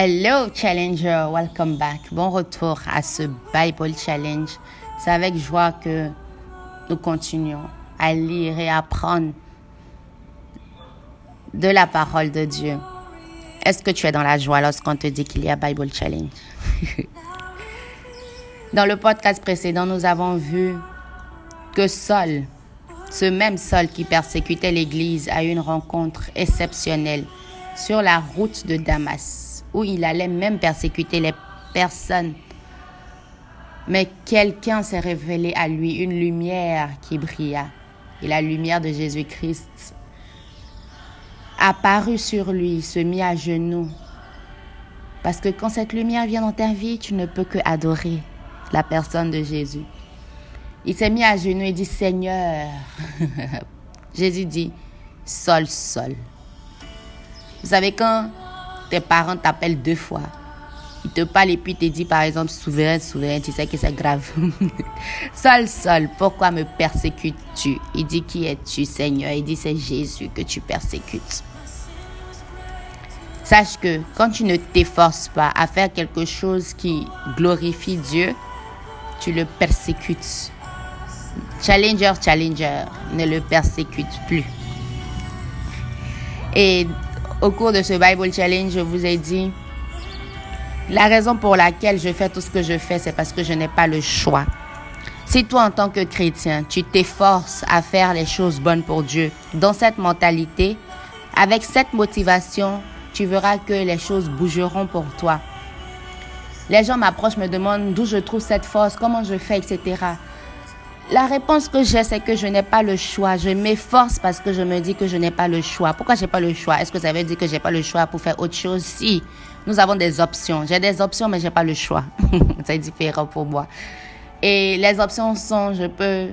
Hello Challenger, welcome back. Bon retour à ce Bible Challenge. C'est avec joie que nous continuons à lire et apprendre de la parole de Dieu. Est-ce que tu es dans la joie lorsqu'on te dit qu'il y a Bible Challenge? dans le podcast précédent, nous avons vu que Saul, ce même Saul qui persécutait l'Église, a eu une rencontre exceptionnelle sur la route de Damas, où il allait même persécuter les personnes. Mais quelqu'un s'est révélé à lui, une lumière qui brilla. Et la lumière de Jésus-Christ apparut sur lui, se mit à genoux. Parce que quand cette lumière vient dans ta vie, tu ne peux que adorer la personne de Jésus. Il s'est mis à genoux et dit, Seigneur. Jésus dit, Sol, sol. Vous savez, quand tes parents t'appellent deux fois, ils te parlent et puis te disent par exemple souverain, souverain, tu sais que c'est grave. Sol, sol, pourquoi me persécutes-tu? Il dit qui es-tu Seigneur? Il dit c'est Jésus que tu persécutes. Sache que quand tu ne t'efforces pas à faire quelque chose qui glorifie Dieu, tu le persécutes. Challenger, challenger, ne le persécute plus. Et au cours de ce Bible Challenge, je vous ai dit, la raison pour laquelle je fais tout ce que je fais, c'est parce que je n'ai pas le choix. Si toi, en tant que chrétien, tu t'efforces à faire les choses bonnes pour Dieu, dans cette mentalité, avec cette motivation, tu verras que les choses bougeront pour toi. Les gens m'approchent, me demandent d'où je trouve cette force, comment je fais, etc. La réponse que j'ai, c'est que je n'ai pas le choix. Je m'efforce parce que je me dis que je n'ai pas le choix. Pourquoi j'ai pas le choix? Est-ce que ça veut dire que j'ai pas le choix pour faire autre chose? Si, nous avons des options. J'ai des options, mais j'ai pas le choix. c'est différent pour moi. Et les options sont, je peux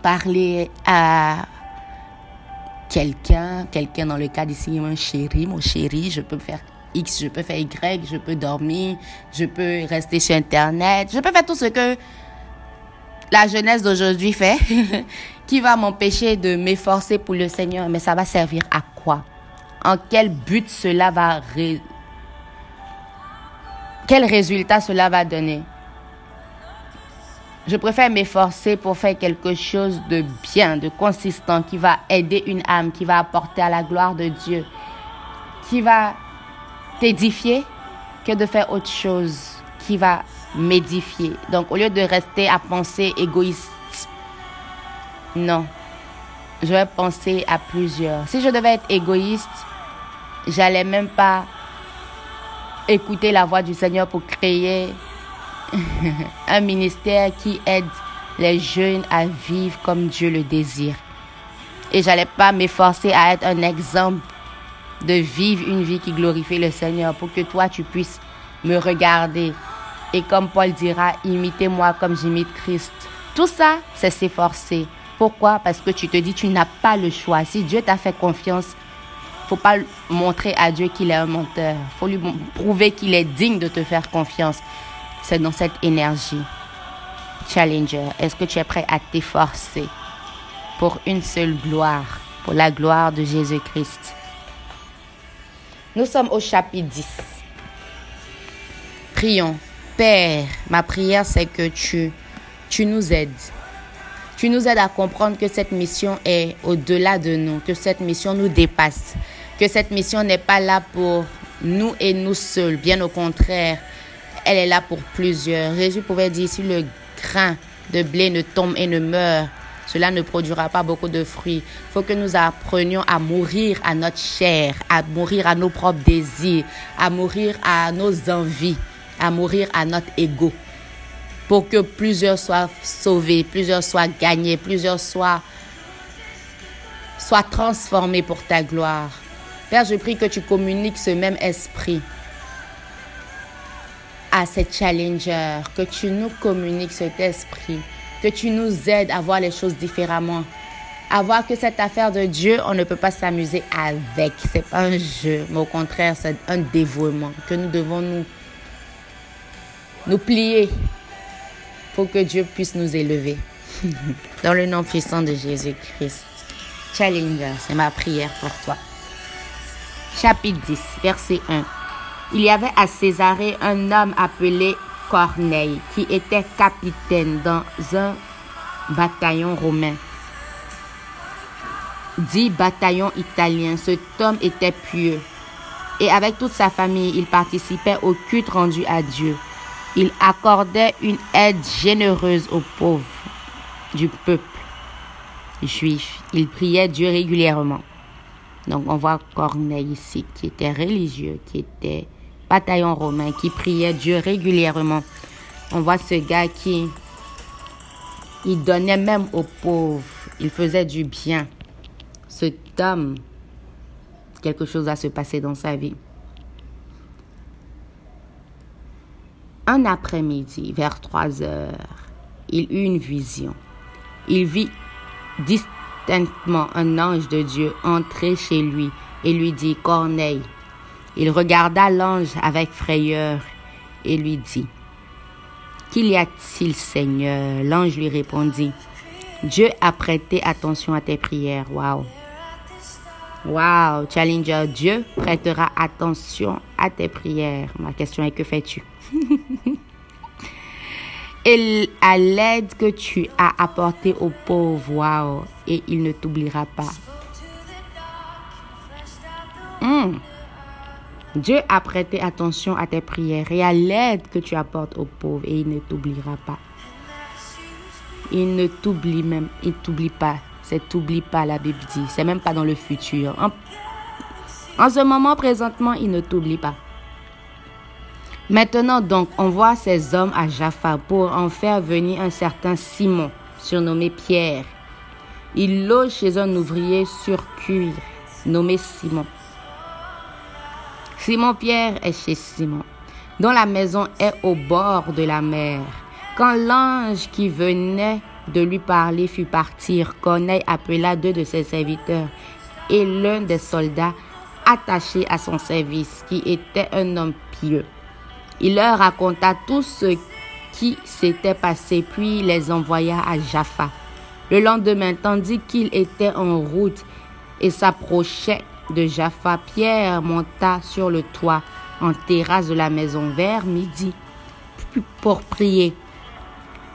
parler à quelqu'un, quelqu'un dans le cas d'ici, mon chéri, mon chéri, je peux faire X, je peux faire Y, je peux dormir, je peux rester sur Internet, je peux faire tout ce que la jeunesse d'aujourd'hui fait, qui va m'empêcher de m'efforcer pour le Seigneur. Mais ça va servir à quoi? En quel but cela va... Quel résultat cela va donner? Je préfère m'efforcer pour faire quelque chose de bien, de consistant, qui va aider une âme, qui va apporter à la gloire de Dieu, qui va t'édifier, que de faire autre chose qui va m'édifier. Donc, au lieu de rester à penser égoïste, non, je vais penser à plusieurs. Si je devais être égoïste, j'allais même pas écouter la voix du Seigneur pour créer un ministère qui aide les jeunes à vivre comme Dieu le désire. Et j'allais pas m'efforcer à être un exemple de vivre une vie qui glorifie le Seigneur pour que toi tu puisses me regarder et comme Paul dira, imitez-moi comme j'imite Christ. Tout ça, c'est s'efforcer. Pourquoi? Parce que tu te dis, tu n'as pas le choix. Si Dieu t'a fait confiance, faut pas montrer à Dieu qu'il est un menteur. faut lui prouver qu'il est digne de te faire confiance. C'est dans cette énergie. Challenger, est-ce que tu es prêt à t'efforcer pour une seule gloire, pour la gloire de Jésus-Christ? Nous sommes au chapitre 10. Prions. Père, ma prière, c'est que tu, tu nous aides. Tu nous aides à comprendre que cette mission est au-delà de nous, que cette mission nous dépasse, que cette mission n'est pas là pour nous et nous seuls. Bien au contraire, elle est là pour plusieurs. Jésus pouvait dire, si le grain de blé ne tombe et ne meurt, cela ne produira pas beaucoup de fruits. Il faut que nous apprenions à mourir à notre chair, à mourir à nos propres désirs, à mourir à nos envies à mourir à notre ego pour que plusieurs soient sauvés, plusieurs soient gagnés, plusieurs soient, soient transformés pour ta gloire. Père, je prie que tu communiques ce même esprit à ces challengers, que tu nous communiques cet esprit, que tu nous aides à voir les choses différemment, à voir que cette affaire de Dieu, on ne peut pas s'amuser avec. C'est pas un jeu, mais au contraire, c'est un dévouement que nous devons nous nous plier pour que Dieu puisse nous élever. Dans le nom puissant de Jésus-Christ. Challenger, c'est ma prière pour toi. Chapitre 10, verset 1. Il y avait à Césarée un homme appelé Corneille qui était capitaine dans un bataillon romain. Dit bataillon italien, cet homme était pieux. Et avec toute sa famille, il participait au culte rendu à Dieu. Il accordait une aide généreuse aux pauvres du peuple juif. Il priait Dieu régulièrement. Donc on voit Corneille ici, qui était religieux, qui était bataillon romain, qui priait Dieu régulièrement. On voit ce gars qui, il donnait même aux pauvres, il faisait du bien. Cet homme, quelque chose va se passer dans sa vie. Un après-midi, vers 3 heures, il eut une vision. Il vit distinctement un ange de Dieu entrer chez lui et lui dit, Corneille. Il regarda l'ange avec frayeur et lui dit, Qu'il y a-t-il, Seigneur L'ange lui répondit, Dieu a prêté attention à tes prières. Wow. Wow, Challenger, Dieu prêtera attention à tes prières. Ma question est, que fais-tu? Et à l'aide que tu as apportée aux pauvres, wow, et il ne t'oubliera pas. Hmm. Dieu a prêté attention à tes prières et à l'aide que tu apportes aux pauvres et il ne t'oubliera pas. Il ne t'oublie même, il t'oublie pas. C'est t'oublie pas, la Bible dit. C'est même pas dans le futur. En ce moment, présentement, il ne t'oublie pas. Maintenant donc, on voit ces hommes à Jaffa pour en faire venir un certain Simon, surnommé Pierre. Il loge chez un ouvrier sur cuir, nommé Simon. Simon Pierre est chez Simon, dont la maison est au bord de la mer. Quand l'ange qui venait de lui parler fut partir, Corneille appela deux de ses serviteurs et l'un des soldats attaché à son service, qui était un homme pieux. Il leur raconta tout ce qui s'était passé, puis les envoya à Jaffa. Le lendemain, tandis qu'il était en route et s'approchait de Jaffa, Pierre monta sur le toit en terrasse de la maison vers midi pour prier.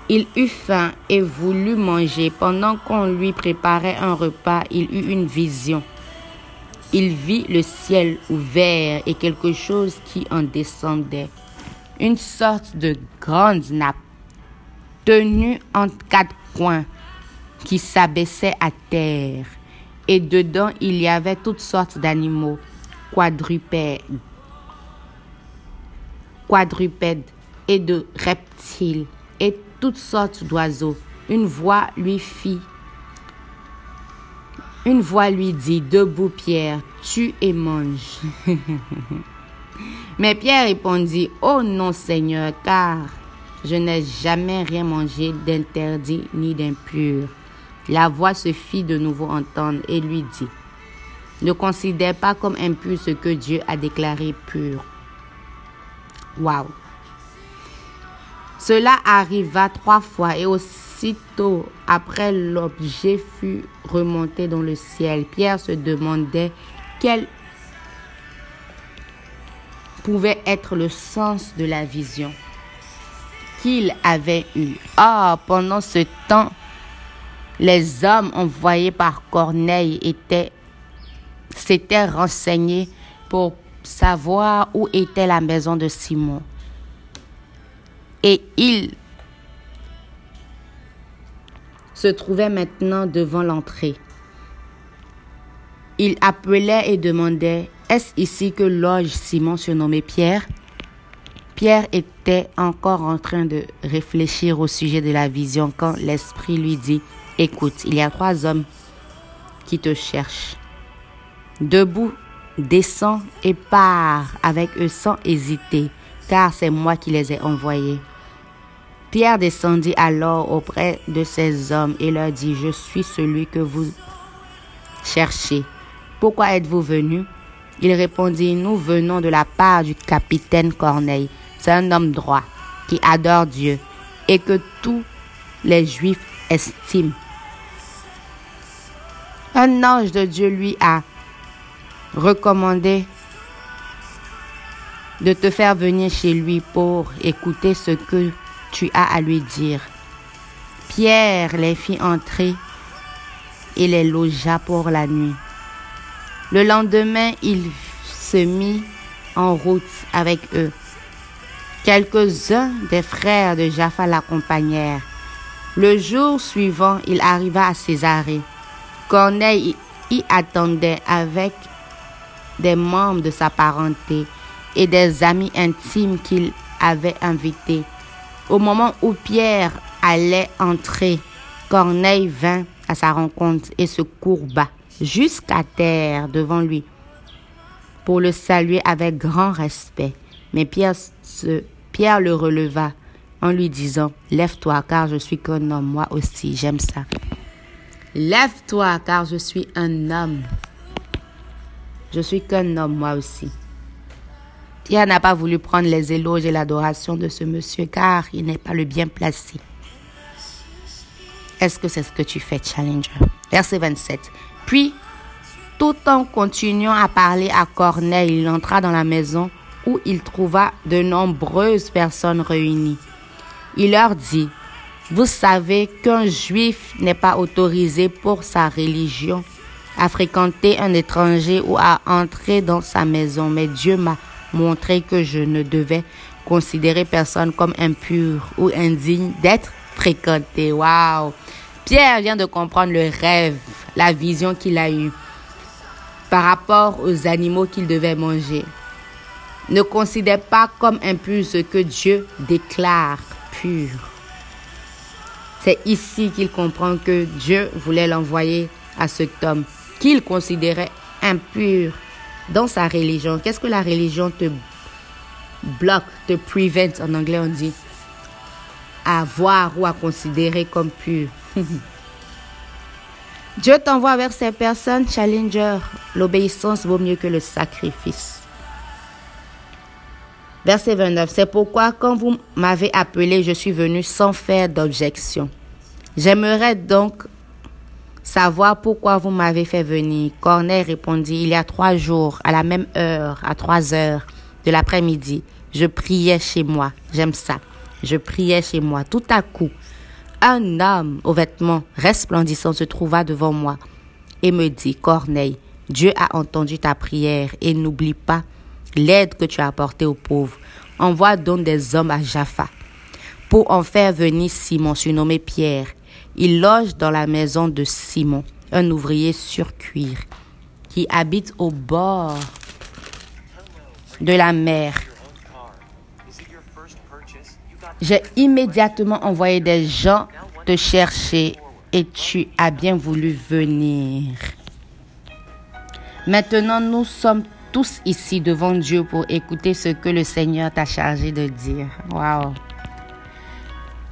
Il eut faim et voulut manger. Pendant qu'on lui préparait un repas, il eut une vision. Il vit le ciel ouvert et quelque chose qui en descendait une sorte de grande nappe tenue en quatre coins qui s'abaissait à terre. Et dedans, il y avait toutes sortes d'animaux, quadrupèdes, quadrupèdes et de reptiles et toutes sortes d'oiseaux. Une voix lui fit, une voix lui dit, debout Pierre, tue et mange. Mais Pierre répondit, Oh non Seigneur, car je n'ai jamais rien mangé d'interdit ni d'impur. La voix se fit de nouveau entendre et lui dit, Ne considère pas comme impur ce que Dieu a déclaré pur. Waouh! Cela arriva trois fois et aussitôt après l'objet fut remonté dans le ciel, Pierre se demandait quel pouvait être le sens de la vision qu'il avait eue. Ah, pendant ce temps, les hommes envoyés par Corneille étaient, s'étaient renseignés pour savoir où était la maison de Simon. Et ils se trouvaient maintenant devant l'entrée. Ils appelaient et demandaient est-ce ici que loge Simon surnommé Pierre? Pierre était encore en train de réfléchir au sujet de la vision quand l'Esprit lui dit, Écoute, il y a trois hommes qui te cherchent. Debout, descends et pars avec eux sans hésiter, car c'est moi qui les ai envoyés. Pierre descendit alors auprès de ces hommes et leur dit, Je suis celui que vous cherchez. Pourquoi êtes-vous venus? Il répondit, nous venons de la part du capitaine Corneille. C'est un homme droit qui adore Dieu et que tous les Juifs estiment. Un ange de Dieu lui a recommandé de te faire venir chez lui pour écouter ce que tu as à lui dire. Pierre les fit entrer et les logea pour la nuit. Le lendemain, il se mit en route avec eux. Quelques-uns des frères de Jaffa l'accompagnèrent. Le jour suivant, il arriva à Césarée. Corneille y attendait avec des membres de sa parenté et des amis intimes qu'il avait invités. Au moment où Pierre allait entrer, Corneille vint à sa rencontre et se courba jusqu'à terre devant lui pour le saluer avec grand respect. Mais Pierre, le releva en lui disant, Lève-toi car je suis qu'un homme, moi aussi, j'aime ça. Lève-toi car je suis un homme. Je suis qu'un homme, moi aussi. Pierre n'a pas voulu prendre les éloges et l'adoration de ce monsieur car il n'est pas le bien placé. Est-ce que c'est ce que tu fais, Challenger? Verset 27. Puis, tout en continuant à parler à Corneille, il entra dans la maison où il trouva de nombreuses personnes réunies. Il leur dit, vous savez qu'un juif n'est pas autorisé pour sa religion à fréquenter un étranger ou à entrer dans sa maison, mais Dieu m'a montré que je ne devais considérer personne comme impur ou indigne d'être fréquenté. Waouh! Pierre vient de comprendre le rêve, la vision qu'il a eue par rapport aux animaux qu'il devait manger. Ne considère pas comme impur ce que Dieu déclare pur. C'est ici qu'il comprend que Dieu voulait l'envoyer à cet homme qu'il considérait impur dans sa religion. Qu'est-ce que la religion te bloque, te prevent en anglais on dit à voir ou à considérer comme pur? Dieu t'envoie vers ces personnes, Challenger. L'obéissance vaut mieux que le sacrifice. Verset 29. C'est pourquoi quand vous m'avez appelé, je suis venu sans faire d'objection. J'aimerais donc savoir pourquoi vous m'avez fait venir. Corneille répondit, il y a trois jours, à la même heure, à trois heures de l'après-midi, je priais chez moi. J'aime ça. Je priais chez moi. Tout à coup, un homme aux vêtements resplendissants se trouva devant moi et me dit, Corneille, Dieu a entendu ta prière et n'oublie pas l'aide que tu as apportée aux pauvres. Envoie donc des hommes à Jaffa pour en faire venir Simon, surnommé Pierre. Il loge dans la maison de Simon, un ouvrier sur cuir, qui habite au bord de la mer. J'ai immédiatement envoyé des gens te chercher et tu as bien voulu venir. Maintenant, nous sommes tous ici devant Dieu pour écouter ce que le Seigneur t'a chargé de dire. Wow.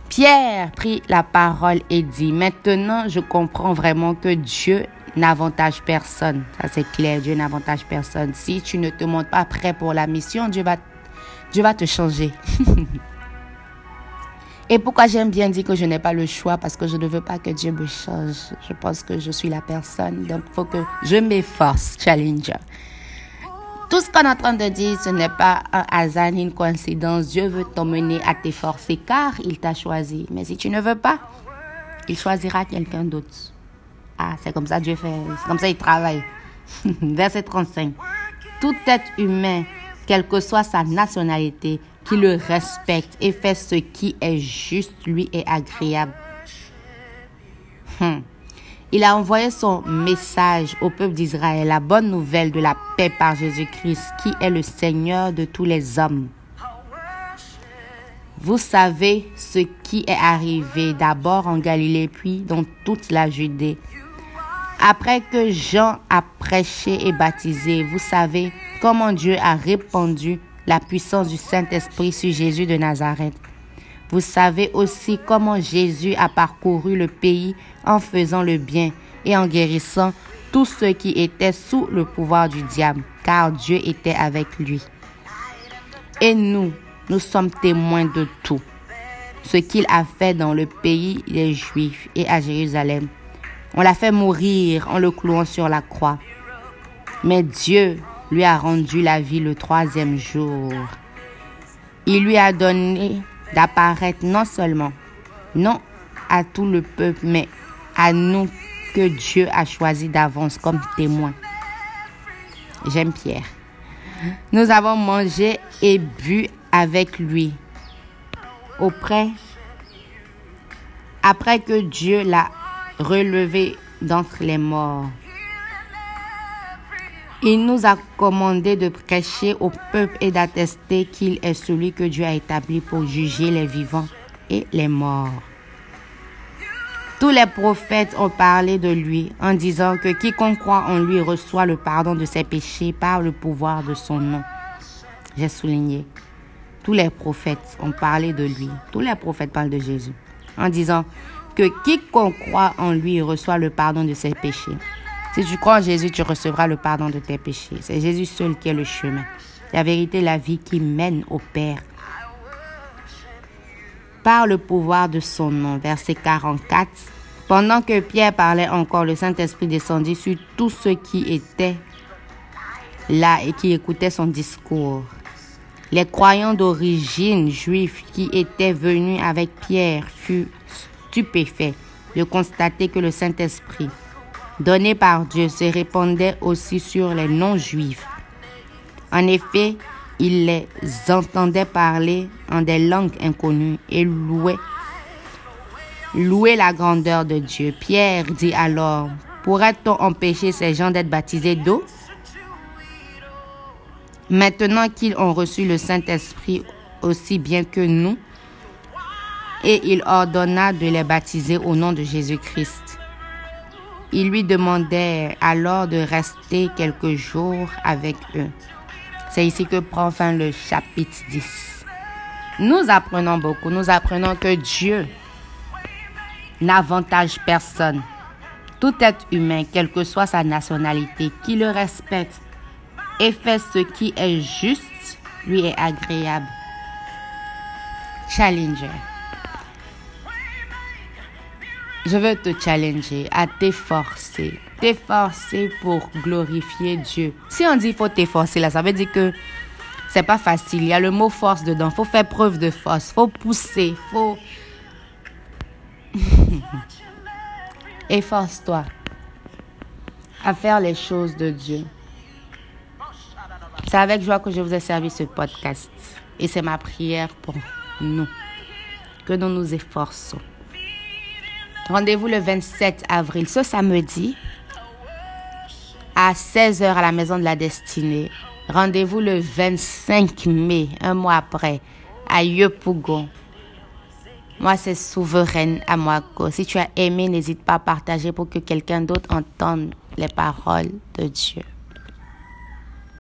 Pierre prit la parole et dit, maintenant je comprends vraiment que Dieu n'avantage personne. Ça c'est clair, Dieu n'avantage personne. Si tu ne te montres pas prêt pour la mission, Dieu va, Dieu va te changer. Et pourquoi j'aime bien dire que je n'ai pas le choix? Parce que je ne veux pas que Dieu me change. Je pense que je suis la personne. Donc, il faut que je m'efforce, Challenger. Tout ce qu'on est en train de dire, ce n'est pas un hasard ni une coïncidence. Dieu veut t'emmener à t'efforcer car il t'a choisi. Mais si tu ne veux pas, il choisira quelqu'un d'autre. Ah, c'est comme ça Dieu fait. C'est comme ça il travaille. Verset 35. Tout être humain, quelle que soit sa nationalité, qui le respecte et fait ce qui est juste, lui est agréable. Hmm. Il a envoyé son message au peuple d'Israël, la bonne nouvelle de la paix par Jésus-Christ, qui est le Seigneur de tous les hommes. Vous savez ce qui est arrivé d'abord en Galilée, puis dans toute la Judée. Après que Jean a prêché et baptisé, vous savez comment Dieu a répandu la puissance du Saint-Esprit sur Jésus de Nazareth. Vous savez aussi comment Jésus a parcouru le pays en faisant le bien et en guérissant tous ceux qui étaient sous le pouvoir du diable, car Dieu était avec lui. Et nous, nous sommes témoins de tout, ce qu'il a fait dans le pays des Juifs et à Jérusalem. On l'a fait mourir en le clouant sur la croix. Mais Dieu lui a rendu la vie le troisième jour. Il lui a donné d'apparaître non seulement, non à tout le peuple, mais à nous que Dieu a choisi d'avance comme témoins. J'aime Pierre. Nous avons mangé et bu avec lui auprès, après que Dieu l'a relevé d'entre les morts. Il nous a commandé de prêcher au peuple et d'attester qu'il est celui que Dieu a établi pour juger les vivants et les morts. Tous les prophètes ont parlé de lui en disant que quiconque croit en lui reçoit le pardon de ses péchés par le pouvoir de son nom. J'ai souligné. Tous les prophètes ont parlé de lui. Tous les prophètes parlent de Jésus en disant que quiconque croit en lui reçoit le pardon de ses péchés. Si tu crois en Jésus, tu recevras le pardon de tes péchés. C'est Jésus seul qui est le chemin, la vérité, la vie qui mène au Père. Par le pouvoir de son nom, verset 44. Pendant que Pierre parlait encore, le Saint-Esprit descendit sur tous ceux qui étaient là et qui écoutaient son discours. Les croyants d'origine juive qui étaient venus avec Pierre furent stupéfait de constater que le Saint-Esprit, donné par Dieu, se répandait aussi sur les non-juifs. En effet, ils les entendaient parler en des langues inconnues et louer, louer la grandeur de Dieu. Pierre dit alors, pourrait-on empêcher ces gens d'être baptisés d'eau? Maintenant qu'ils ont reçu le Saint-Esprit aussi bien que nous, et il ordonna de les baptiser au nom de Jésus-Christ. Il lui demandait alors de rester quelques jours avec eux. C'est ici que prend fin le chapitre 10. Nous apprenons beaucoup. Nous apprenons que Dieu n'avantage personne. Tout être humain, quelle que soit sa nationalité, qui le respecte et fait ce qui est juste, lui est agréable. Challenger. Je veux te challenger à t'efforcer. T'efforcer pour glorifier Dieu. Si on dit faut t'efforcer, là, ça veut dire que c'est pas facile. Il y a le mot force dedans. Faut faire preuve de force. Faut pousser. Faut. Efforce-toi à faire les choses de Dieu. C'est avec joie que je vous ai servi ce podcast. Et c'est ma prière pour nous. Que nous nous efforçons. Rendez-vous le 27 avril, ce samedi, à 16h à la Maison de la Destinée. Rendez-vous le 25 mai, un mois après, à Yopougon. Moi, c'est Souveraine à Moako. Si tu as aimé, n'hésite pas à partager pour que quelqu'un d'autre entende les paroles de Dieu.